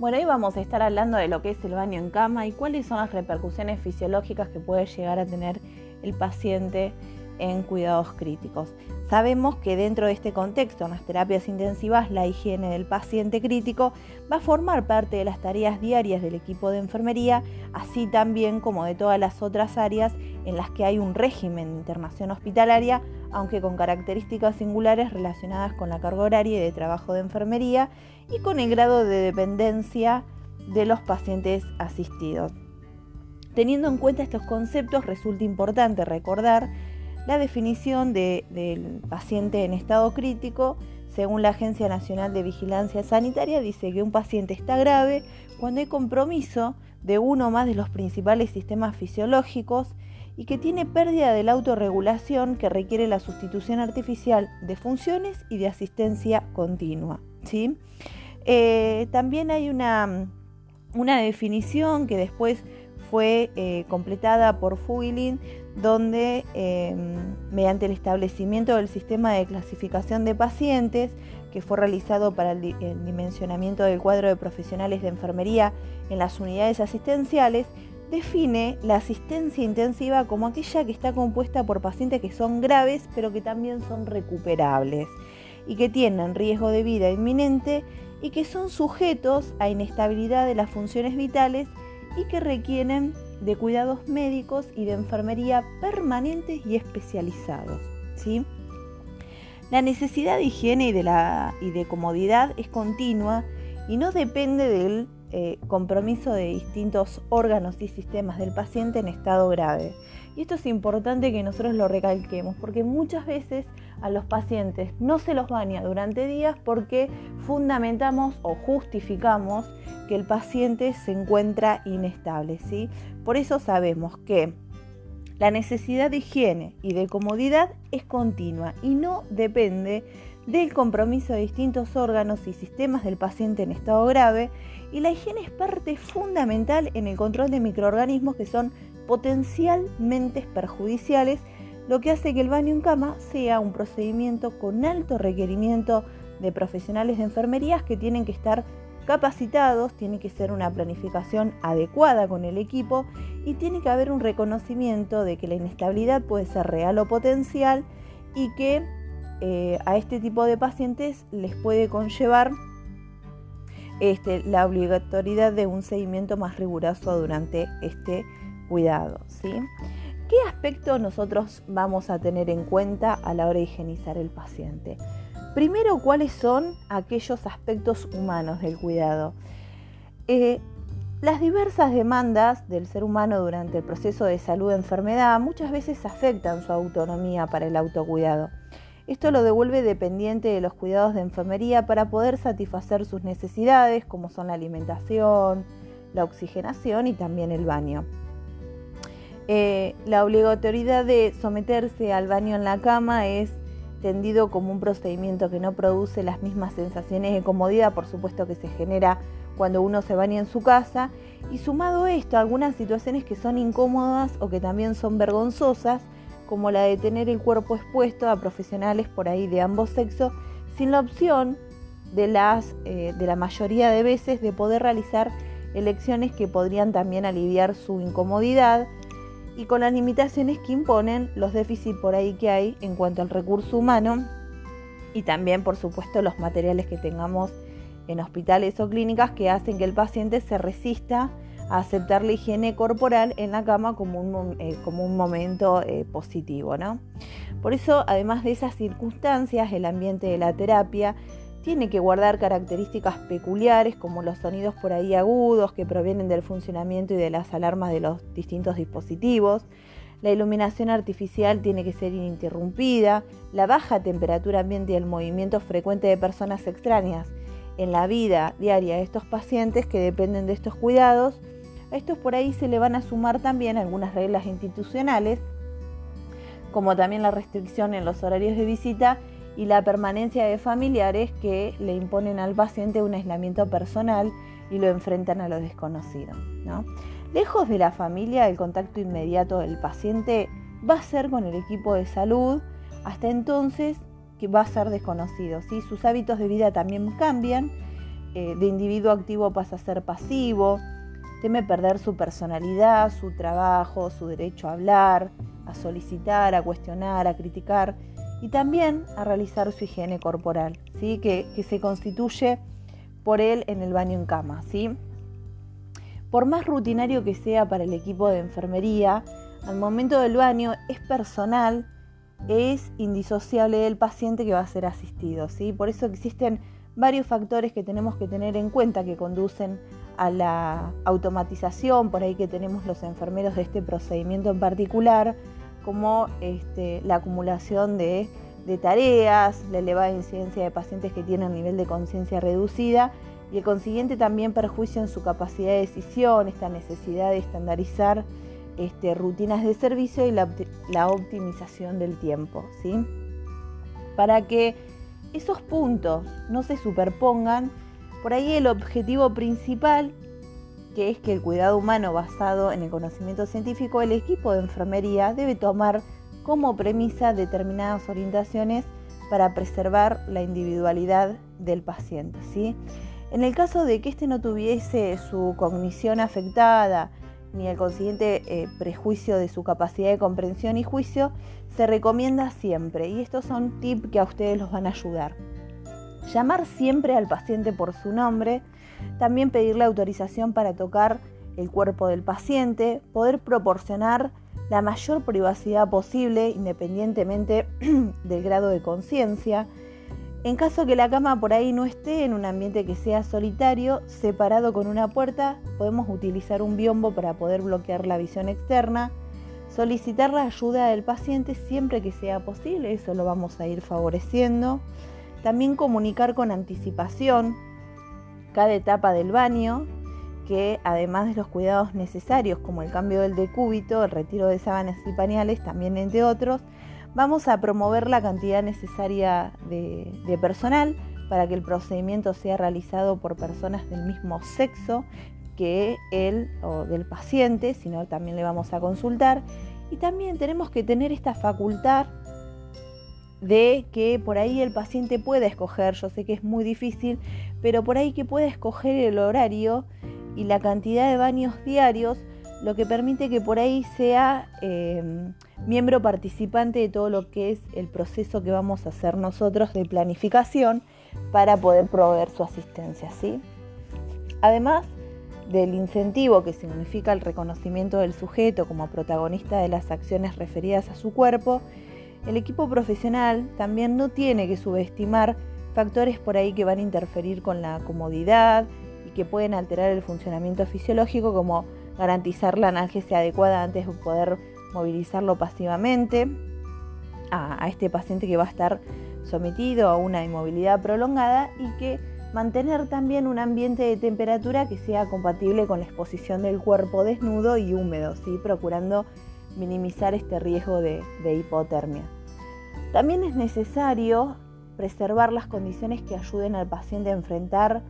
Bueno, hoy vamos a estar hablando de lo que es el baño en cama y cuáles son las repercusiones fisiológicas que puede llegar a tener el paciente en cuidados críticos. Sabemos que dentro de este contexto, en las terapias intensivas, la higiene del paciente crítico va a formar parte de las tareas diarias del equipo de enfermería, así también como de todas las otras áreas en las que hay un régimen de internación hospitalaria, aunque con características singulares relacionadas con la carga horaria y de trabajo de enfermería y con el grado de dependencia de los pacientes asistidos. Teniendo en cuenta estos conceptos, resulta importante recordar la definición del paciente en estado crítico. Según la Agencia Nacional de Vigilancia Sanitaria, dice que un paciente está grave cuando hay compromiso de uno o más de los principales sistemas fisiológicos y que tiene pérdida de la autorregulación que requiere la sustitución artificial de funciones y de asistencia continua. ¿sí? Eh, también hay una, definición que después fue eh, completada por Fugilin, donde em, mediante el establecimiento del sistema de clasificación de pacientes, que fue realizado para el dimensionamiento del cuadro de profesionales de enfermería en las unidades asistenciales, define la asistencia intensiva como aquella que está compuesta por pacientes que son graves pero que también son recuperables y que tienen riesgo de vida inminente y que son sujetos a inestabilidad de las funciones vitales y que requieren de cuidados médicos y de enfermería permanentes y especializados. ¿sí? La necesidad de higiene y de, y de comodidad es continua y no depende del eh, compromiso de distintos órganos y sistemas del paciente en estado grave. Y esto es importante que nosotros lo recalquemos porque muchas veces a los pacientes no se los baña durante días porque fundamentamos o justificamos que el paciente se encuentra inestable. ¿sí? Por eso sabemos que la necesidad de higiene y de comodidad es continua y no depende del compromiso de distintos órganos y sistemas del paciente en estado grave y la higiene es parte fundamental en el control de microorganismos que son potencialmente perjudiciales, lo que hace que el baño en cama sea un procedimiento con alto requerimiento de profesionales de enfermerías que tienen que estar capacitados, tiene que ser una planificación adecuada con el equipo y tiene que haber un reconocimiento de que la inestabilidad puede ser real o potencial y que eh, a este tipo de pacientes les puede conllevar este, la obligatoriedad de un seguimiento más riguroso durante este cuidado. ¿sí? ¿Qué aspectos nosotros vamos a tener en cuenta a la hora de higienizar el paciente? Primero, ¿cuáles son aquellos aspectos humanos del cuidado? Eh, las diversas demandas del ser humano durante el proceso de salud-enfermedad muchas veces afectan su autonomía para el autocuidado. Esto lo devuelve dependiente de los cuidados de enfermería para poder satisfacer sus necesidades, como son la alimentación, la oxigenación y también el baño. Eh, la obligatoriedad de someterse al baño en la cama es tendido como un procedimiento que no produce las mismas sensaciones de comodidad, por supuesto que se genera cuando uno se baña en su casa, y sumado esto, algunas situaciones que son incómodas o que también son vergonzosas, como la de tener el cuerpo expuesto a profesionales por ahí de ambos sexos, sin la opción de, las, eh, de la mayoría de veces de poder realizar elecciones que podrían también aliviar su incomodidad y con las limitaciones que imponen los déficits por ahí que hay en cuanto al recurso humano y también por supuesto los materiales que tengamos en hospitales o clínicas que hacen que el paciente se resista aceptar la higiene corporal en la cama como un, eh, como un momento eh, positivo. ¿no? Por eso, además de esas circunstancias, el ambiente de la terapia tiene que guardar características peculiares como los sonidos por ahí agudos que provienen del funcionamiento y de las alarmas de los distintos dispositivos. La iluminación artificial tiene que ser ininterrumpida, la baja temperatura ambiente y el movimiento frecuente de personas extrañas en la vida diaria de estos pacientes que dependen de estos cuidados a estos por ahí se le van a sumar también algunas reglas institucionales, como también la restricción en los horarios de visita y la permanencia de familiares que le imponen al paciente un aislamiento personal y lo enfrentan a lo desconocido. Lejos de la familia, el contacto inmediato del paciente va a ser con el equipo de salud, hasta entonces que va a ser desconocido. Sus hábitos de vida también cambian eh, de individuo activo pasa a ser pasivo, teme perder su personalidad, su trabajo, su derecho a hablar, a solicitar, a cuestionar, a criticar y también a realizar su higiene corporal, ¿sí? que, se constituye por él en el baño en cama. ¿sí? Por más rutinario que sea para el equipo de enfermería, al momento del baño es personal, es indisociable del paciente que va a ser asistido. ¿sí? Por eso existen varios factores que tenemos que tener en cuenta que conducen a la automatización, por ahí que tenemos los enfermeros de este procedimiento en particular, como este, la acumulación de, tareas, la elevada incidencia de pacientes que tienen nivel de conciencia reducida y el consiguiente también perjuicio en su capacidad de decisión, esta necesidad de estandarizar este, rutinas de servicio y la, la optimización del tiempo. ¿sí? Para que esos puntos no se superpongan, por ahí el objetivo principal que es que el cuidado humano basado en el conocimiento científico, el equipo de enfermería debe tomar como premisa determinadas orientaciones para preservar la individualidad del paciente. ¿sí? En el caso de que éste no tuviese su cognición afectada ni el consiguiente eh, prejuicio de su capacidad de comprensión y juicio, se recomienda siempre, y estos son tips que a ustedes los van a ayudar. Llamar siempre al paciente por su nombre, también pedirle autorización para tocar el cuerpo del paciente, poder proporcionar la mayor privacidad posible independientemente del grado de conciencia. En caso que la cama por ahí no esté en un ambiente que sea solitario, separado con una puerta, podemos utilizar un biombo para poder bloquear la visión externa. Solicitar la ayuda del paciente siempre que sea posible, eso lo vamos a ir favoreciendo. También comunicar con anticipación cada etapa del baño, que además de los cuidados necesarios como el cambio del decúbito, el retiro de sábanas y pañales, también entre otros, vamos a promover la cantidad necesaria de, personal para que el procedimiento sea realizado por personas del mismo sexo que él o del paciente, sino también le vamos a consultar. Y también tenemos que tener esta facultad de que por ahí el paciente pueda escoger, yo sé que es muy difícil, pero por ahí que pueda escoger el horario y la cantidad de baños diarios, lo que permite que por ahí sea em, miembro participante de todo lo que es el proceso que vamos a hacer nosotros de planificación para poder proveer su asistencia. ¿sí? Además del incentivo que significa el reconocimiento del sujeto como protagonista de las acciones referidas a su cuerpo, el equipo profesional también no tiene que subestimar factores por ahí que van a interferir con la comodidad y que pueden alterar el funcionamiento fisiológico como garantizar la analgesia adecuada antes de poder movilizarlo pasivamente a, este paciente que va a estar sometido a una inmovilidad prolongada y que mantener también un ambiente de temperatura que sea compatible con la exposición del cuerpo desnudo y húmedo, ¿sí? procurando minimizar este riesgo de, hipotermia. También es necesario preservar las condiciones que ayuden al paciente a enfrentar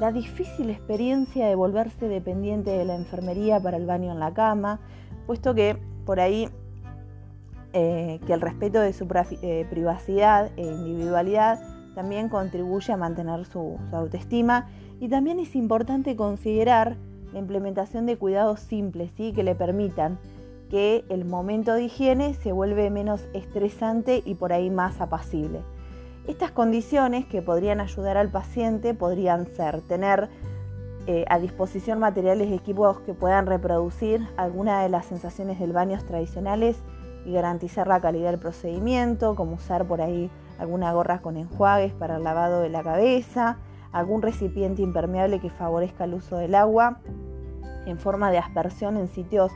la difícil experiencia de volverse dependiente de la enfermería para el baño en la cama, puesto que por ahí eh, que el respeto de su eh, privacidad e individualidad también contribuye a mantener su, autoestima y también es importante considerar la implementación de cuidados simples ¿sí? que le permitan que el momento de higiene se vuelve menos estresante y por ahí más apacible. Estas condiciones que podrían ayudar al paciente podrían ser tener eh, a disposición materiales y equipos que puedan reproducir alguna de las sensaciones del baño tradicionales y garantizar la calidad del procedimiento, como usar por ahí alguna gorra con enjuagues para el lavado de la cabeza, algún recipiente impermeable que favorezca el uso del agua en forma de aspersión en sitios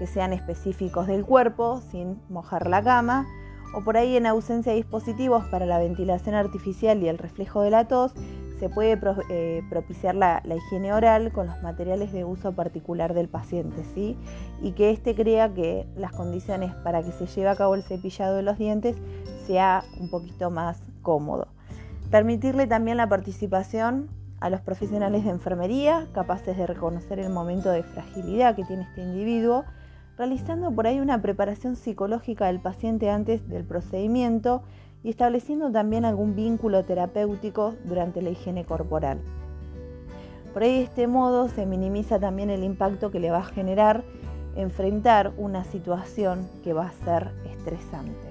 que sean específicos del cuerpo sin mojar la cama, o por ahí en ausencia de dispositivos para la ventilación artificial y el reflejo de la tos, se puede eh, propiciar la, higiene oral con los materiales de uso particular del paciente, ¿sí? Y que éste crea que las condiciones para que se lleve a cabo el cepillado de los dientes sea un poquito más cómodo. Permitirle también la participación a los profesionales de enfermería, capaces de reconocer el momento de fragilidad que tiene este individuo realizando por ahí una preparación psicológica del paciente antes del procedimiento y estableciendo también algún vínculo terapéutico durante la higiene corporal. Por ahí de este modo se minimiza también el impacto que le va a generar enfrentar una situación que va a ser estresante.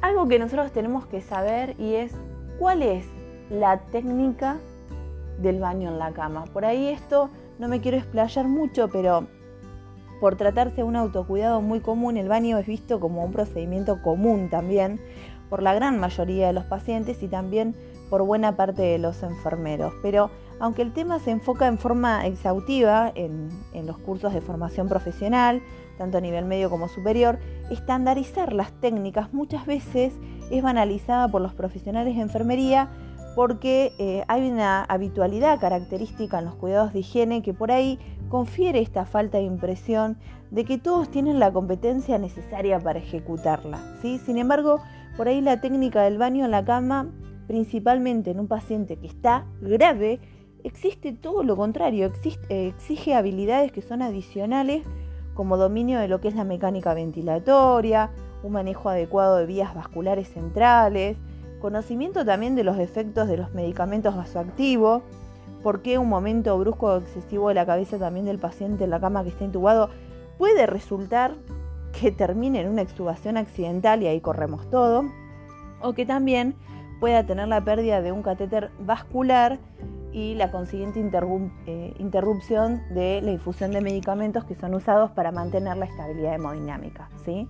Algo que nosotros tenemos que saber y es cuál es la técnica del baño en la cama. Por ahí esto no me quiero explayar mucho, pero por tratarse de un autocuidado muy común, el baño es visto como un procedimiento común también por la gran mayoría de los pacientes y también por buena parte de los enfermeros. Pero aunque el tema se enfoca en forma exhaustiva en, los cursos de formación profesional, tanto a nivel medio como superior, estandarizar las técnicas muchas veces es banalizada por los profesionales de enfermería porque eh, hay una habitualidad característica en los cuidados de higiene que por ahí confiere esta falta de impresión de que todos tienen la competencia necesaria para ejecutarla. ¿sí? Sin embargo, por ahí la técnica del baño en la cama, principalmente en un paciente que está grave, existe todo lo contrario, exige habilidades que son adicionales como dominio de lo que es la mecánica ventilatoria, un manejo adecuado de vías vasculares centrales, conocimiento también de los efectos de los medicamentos vasoactivos, por qué un momento brusco o excesivo de la cabeza también del paciente en la cama que está intubado puede resultar que termine en una extubación accidental y ahí corremos todo, o que también pueda tener la pérdida de un catéter vascular y la consiguiente eh, interrupción de la infusión de medicamentos que son usados para mantener la estabilidad hemodinámica. ¿sí?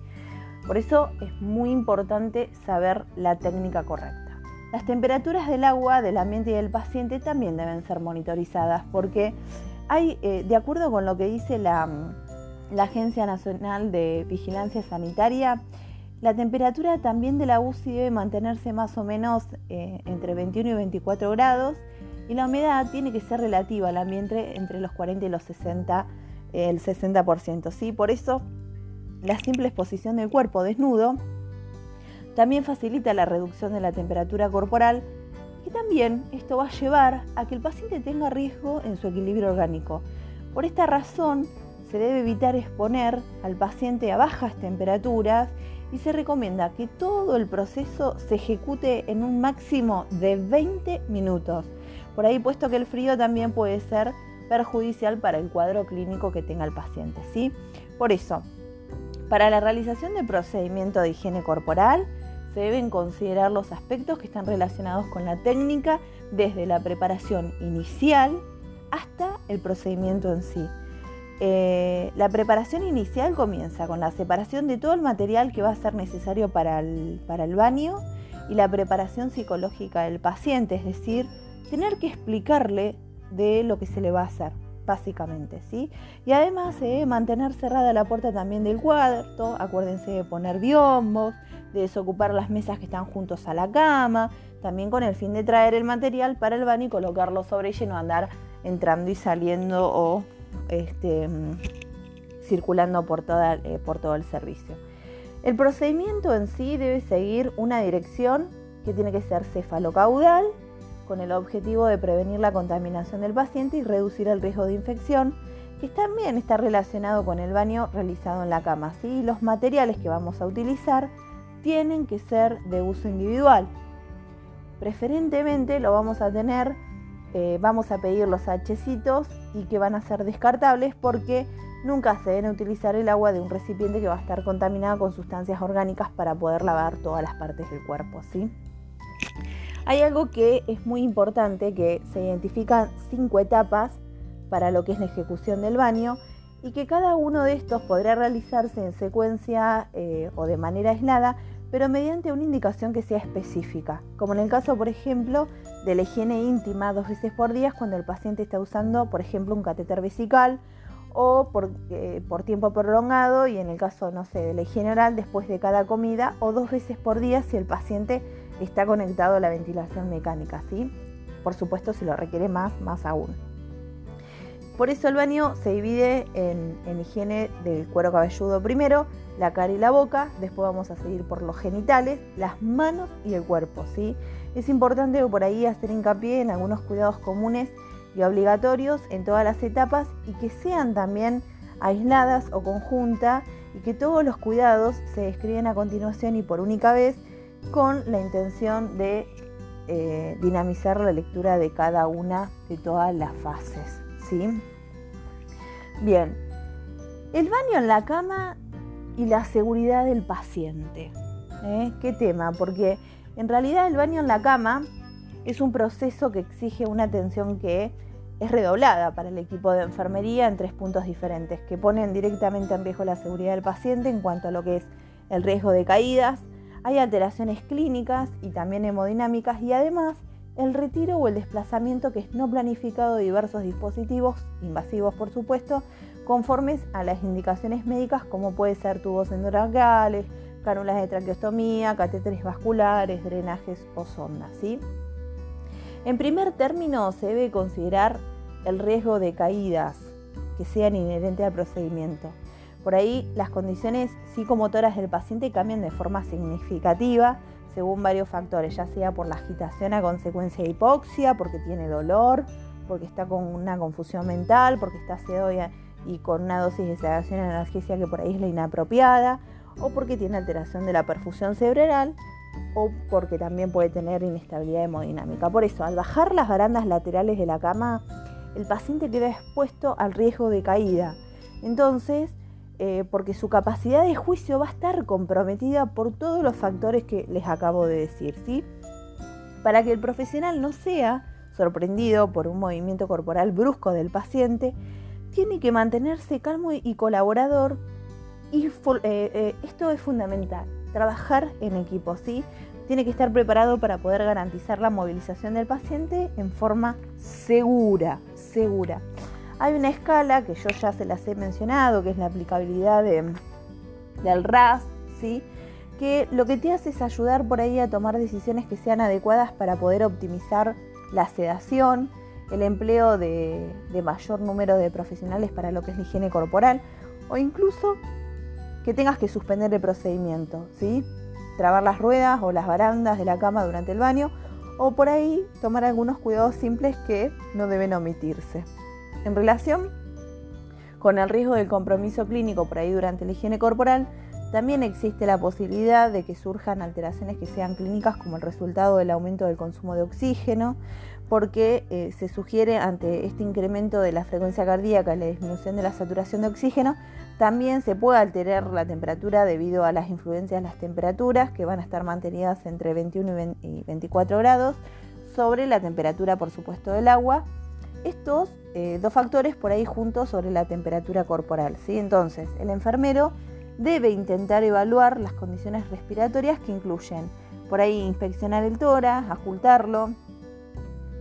Por eso es muy importante saber la técnica correcta. Las temperaturas del agua, del ambiente y del paciente también deben ser monitorizadas porque hay, eh, de acuerdo con lo que dice la, Agencia Nacional de Vigilancia Sanitaria, la temperatura también de la UCI debe mantenerse más o menos eh, entre 21 y 24 grados y la humedad tiene que ser relativa al ambiente entre los 40 y los 60, el 60%. ¿sí? Por eso la simple exposición del cuerpo desnudo también facilita la reducción de la temperatura corporal y también esto va a llevar a que el paciente tenga riesgo en su equilibrio orgánico. Por esta razón se debe evitar exponer al paciente a bajas temperaturas y se recomienda que todo el proceso se ejecute en un máximo de 20 minutos. Por ahí puesto que el frío también puede ser perjudicial para el cuadro clínico que tenga el paciente, ¿sí? Por eso, para la realización del procedimiento de higiene corporal, deben considerar los aspectos que están relacionados con la técnica desde la preparación inicial hasta el procedimiento en sí. Eh, la preparación inicial comienza con la separación de todo el material que va a ser necesario para el, para el baño y la preparación psicológica del paciente, es decir, tener que explicarle de lo que se le va a hacer básicamente, ¿sí? Y además de mantener cerrada la puerta también del cuarto, acuérdense de poner biombos, de desocupar las mesas que están juntos a la cama, también con el fin de traer el material para el baño y colocarlo sobre ella y no andar entrando y saliendo o este, circulando por, toda, eh, por todo el servicio. El procedimiento en sí debe seguir una dirección que tiene que ser cefalocaudal, con el objetivo de prevenir la contaminación del paciente y reducir el riesgo de infección, que también está relacionado con el baño realizado en la cama. ¿sí? Los materiales que vamos a utilizar tienen que ser de uso individual. Preferentemente lo vamos a tener, eh, vamos a pedir los hachecitos y que van a ser descartables porque nunca se debe utilizar el agua de un recipiente que va a estar contaminado con sustancias orgánicas para poder lavar todas las partes del cuerpo. ¿sí? Hay algo que es muy importante, que se identifican cinco etapas para lo que es la ejecución del baño y que cada uno de estos podrá realizarse en secuencia eh, o de manera aislada, pero mediante una indicación que sea específica, como en el caso, por ejemplo, de la higiene íntima dos veces por día cuando el paciente está usando, por ejemplo, un catéter vesical o por, eh, por, tiempo prolongado y en el caso, no sé, de la higiene oral después de cada comida o dos veces por día si el paciente está conectado a la ventilación mecánica, ¿sí? Por supuesto, si lo requiere más, más aún. Por eso el baño se divide en, higiene del cuero cabelludo primero, la cara y la boca, después vamos a seguir por los genitales, las manos y el cuerpo, ¿sí? Es importante por ahí hacer hincapié en algunos cuidados comunes y obligatorios en todas las etapas y que sean también aisladas o conjuntas y que todos los cuidados se describen a continuación y por única vez con la intención de eh, dinamizar la lectura de cada una de todas las fases. ¿sí? Bien, el baño en la cama y la seguridad del paciente. ¿eh? ¿Qué tema? Porque en realidad el baño en la cama es un proceso que exige una atención que es redoblada para el equipo de enfermería en tres puntos diferentes, que ponen directamente en riesgo la seguridad del paciente en cuanto a lo que es el riesgo de caídas, hay alteraciones clínicas y también hemodinámicas y además el retiro o el desplazamiento que es no planificado de diversos dispositivos, invasivos por supuesto, conformes a las indicaciones médicas como puede ser tubos endotraqueales, cánulas de traqueostomía, catéteres vasculares, drenajes o sondas. ¿sí? En primer término se debe considerar el riesgo de caídas que sean inherentes al procedimiento. Por ahí las condiciones psicomotoras del paciente cambian de forma significativa según varios factores, ya sea por la agitación a consecuencia de hipoxia, porque tiene dolor, porque está con una confusión mental, porque está sedo y con una dosis de sedación analgesia que por ahí es la inapropiada, o porque tiene alteración de la perfusión cerebral, o porque también puede tener inestabilidad hemodinámica. Por eso, al bajar las barandas laterales de la cama, el paciente queda expuesto al riesgo de caída. Entonces, eh, porque su capacidad de juicio va a estar comprometida por todos los factores que les acabo de decir, ¿sí? Para que el profesional no sea sorprendido por un movimiento corporal brusco del paciente, tiene que mantenerse calmo y colaborador y eh, eh, esto es fundamental, trabajar en equipo, ¿sí? Tiene que estar preparado para poder garantizar la movilización del paciente en forma segura, segura. Hay una escala que yo ya se las he mencionado, que es la aplicabilidad del RAS, ¿sí? que lo que te hace es ayudar por ahí a tomar decisiones que sean adecuadas para poder optimizar la sedación, el empleo de, de, mayor número de profesionales para lo que es la higiene corporal o incluso que tengas que suspender el procedimiento, ¿sí? trabar las ruedas o las barandas de la cama durante el baño o por ahí tomar algunos cuidados simples que no deben omitirse. En relación con el riesgo del compromiso clínico por ahí durante la higiene corporal, también existe la posibilidad de que surjan alteraciones que sean clínicas como el resultado del aumento del consumo de oxígeno, porque eh, se sugiere ante este incremento de la frecuencia cardíaca y la disminución de la saturación de oxígeno, también se puede alterar la temperatura debido a las influencias de las temperaturas que van a estar mantenidas entre 21 y 24 grados sobre la temperatura, por supuesto, del agua estos eh, dos factores por ahí juntos sobre la temperatura corporal. ¿sí? Entonces, el enfermero debe intentar evaluar las condiciones respiratorias que incluyen por ahí inspeccionar el tórax, ocultarlo,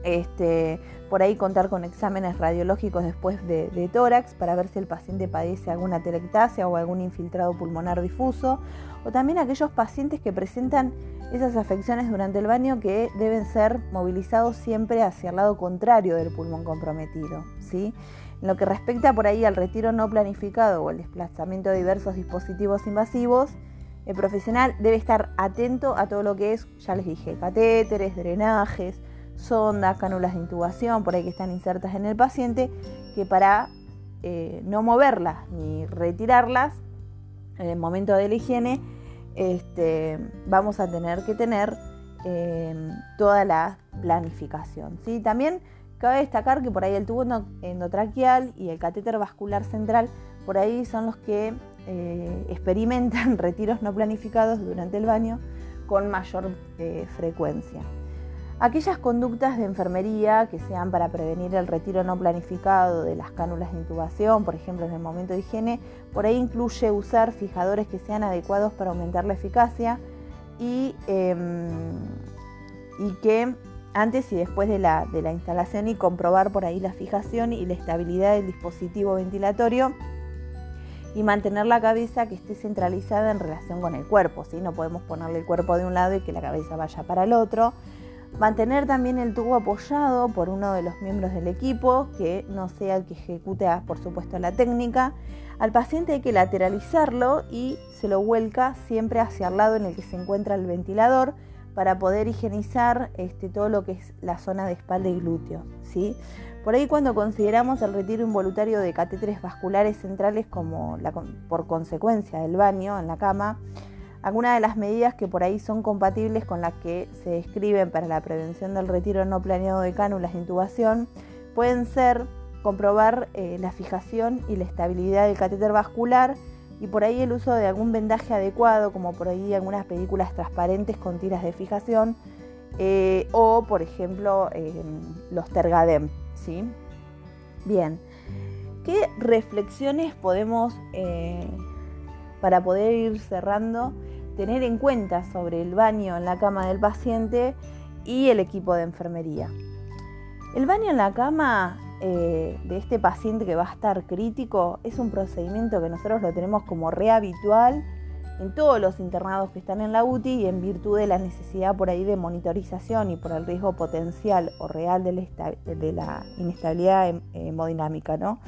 este, por ahí contar con exámenes radiológicos después de, tórax para ver si el paciente padece alguna telectasia o algún infiltrado pulmonar difuso, o también aquellos pacientes que presentan esas afecciones durante el baño que deben ser movilizados siempre hacia el lado contrario del pulmón comprometido. ¿sí? En lo que respecta por ahí al retiro no planificado o el desplazamiento de diversos dispositivos invasivos, el profesional debe estar atento a todo lo que es, ya les dije, catéteres, drenajes, sondas, cánulas de intubación, por ahí que están insertas en el paciente, que para eh, no moverlas ni retirarlas en el momento de la higiene, este, vamos a tener que tener em, toda la planificación. ¿sí? También cabe destacar que por ahí el tubo endotraqueal y el catéter vascular central, por ahí son los que eh, experimentan retiros no planificados durante el baño con mayor eh, frecuencia. Aquellas conductas de enfermería que sean para prevenir el retiro no planificado de las cánulas de intubación, por ejemplo en el momento de higiene, por ahí incluye usar fijadores que sean adecuados para aumentar la eficacia y, em, y que antes y después de la, de la instalación y comprobar por ahí la fijación y la estabilidad del dispositivo ventilatorio y mantener la cabeza que esté centralizada en relación con el cuerpo. ¿sí? No podemos ponerle el cuerpo de un lado y que la cabeza vaya para el otro. Mantener también el tubo apoyado por uno de los miembros del equipo, que no sea el que ejecute, por supuesto, la técnica. Al paciente hay que lateralizarlo y se lo vuelca siempre hacia el lado en el que se encuentra el ventilador para poder higienizar este, todo lo que es la zona de espalda y glúteo. ¿sí? Por ahí cuando consideramos el retiro involuntario de catéteres vasculares centrales como por consecuencia del baño en la cama, Algunas de las medidas que por ahí son compatibles con las que se describen para la prevención del retiro no planeado de cánulas de intubación pueden ser comprobar eh, la fijación y la estabilidad del catéter vascular y por ahí el uso de algún vendaje adecuado, como por ahí algunas películas transparentes con tiras de fijación, eh, o por ejemplo los Tergadem. ¿sí? Bien, ¿qué reflexiones podemos, eh, para poder ir cerrando, tener en cuenta sobre el baño en la cama del paciente y el equipo de enfermería? El baño en la cama eh, de este paciente que va a estar crítico es un procedimiento que nosotros lo tenemos como rehabitual en todos los internados que están en la UTI y en virtud de la necesidad por ahí de monitorización y por el riesgo potencial o real de la, inestabilidad hemodinámica, ¿no?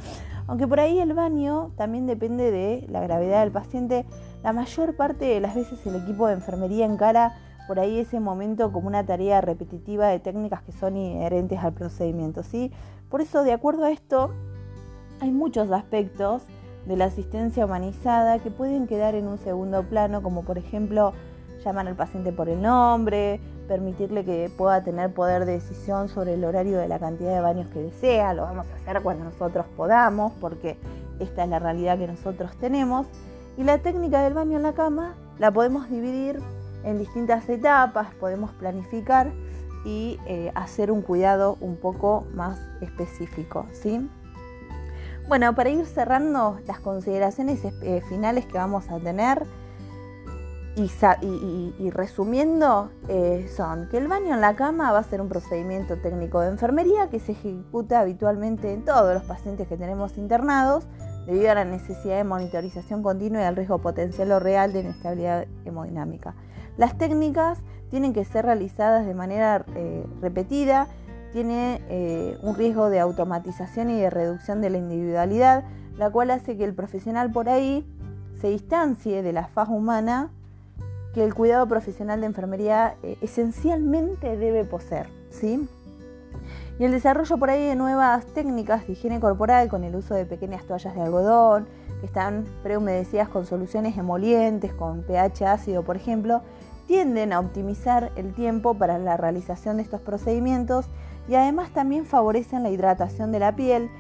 Aunque por ahí el baño también depende de la gravedad del paciente, la mayor parte de las veces el equipo de enfermería encara por ahí ese momento como una tarea repetitiva de técnicas que son inherentes al procedimiento, ¿sí? Por eso, de acuerdo a esto, hay muchos aspectos de la asistencia humanizada que pueden quedar en un segundo plano, como por ejemplo llamar al paciente por el nombre, permitirle que pueda tener poder de decisión sobre el horario de la cantidad de baños que desea, lo vamos a hacer cuando nosotros podamos, porque esta es la realidad que nosotros tenemos. Y la técnica del baño en la cama la podemos dividir en distintas etapas, podemos planificar y eh, hacer un cuidado un poco más específico. ¿sí? Bueno, para ir cerrando las consideraciones eh, finales que vamos a tener y, resumiendo, eh, son que el baño en la cama va a ser un procedimiento técnico de enfermería que se ejecuta habitualmente en todos los pacientes que tenemos internados debido a la necesidad de monitorización continua y al riesgo potencial o real de inestabilidad hemodinámica. Las técnicas tienen que ser realizadas de manera eh, repetida, tiene eh, un riesgo de automatización y de reducción de la individualidad, la cual hace que el profesional por ahí se distancie de la faz humana que el cuidado profesional de enfermería eh, esencialmente debe poseer. ¿sí? Y el desarrollo por ahí de nuevas técnicas de higiene corporal con el uso de pequeñas toallas de algodón, que están prehumedecidas con soluciones emolientes, con pH ácido, por ejemplo, tienden a optimizar el tiempo para la realización de estos procedimientos y además también favorecen la hidratación de la piel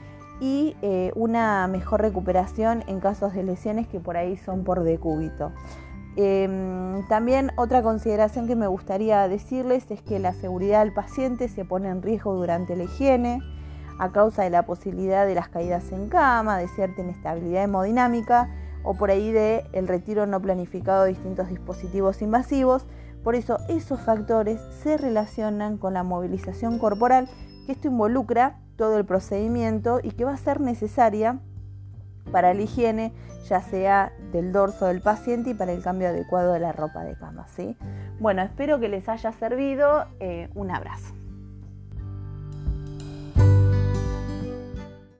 y eh, una mejor recuperación en casos de lesiones que por ahí son por decúbito. Em, también otra consideración que me gustaría decirles es que la seguridad del paciente se pone en riesgo durante la higiene a causa de la posibilidad de las caídas en cama, de cierta inestabilidad hemodinámica o por ahí de el retiro no planificado de distintos dispositivos invasivos. Por eso esos factores se relacionan con la movilización corporal, que esto involucra todo el procedimiento y que va a ser necesaria para la higiene, ya sea del dorso del paciente y para el cambio adecuado de la ropa de cama. ¿sí? Bueno, espero que les haya servido. Eh, un abrazo.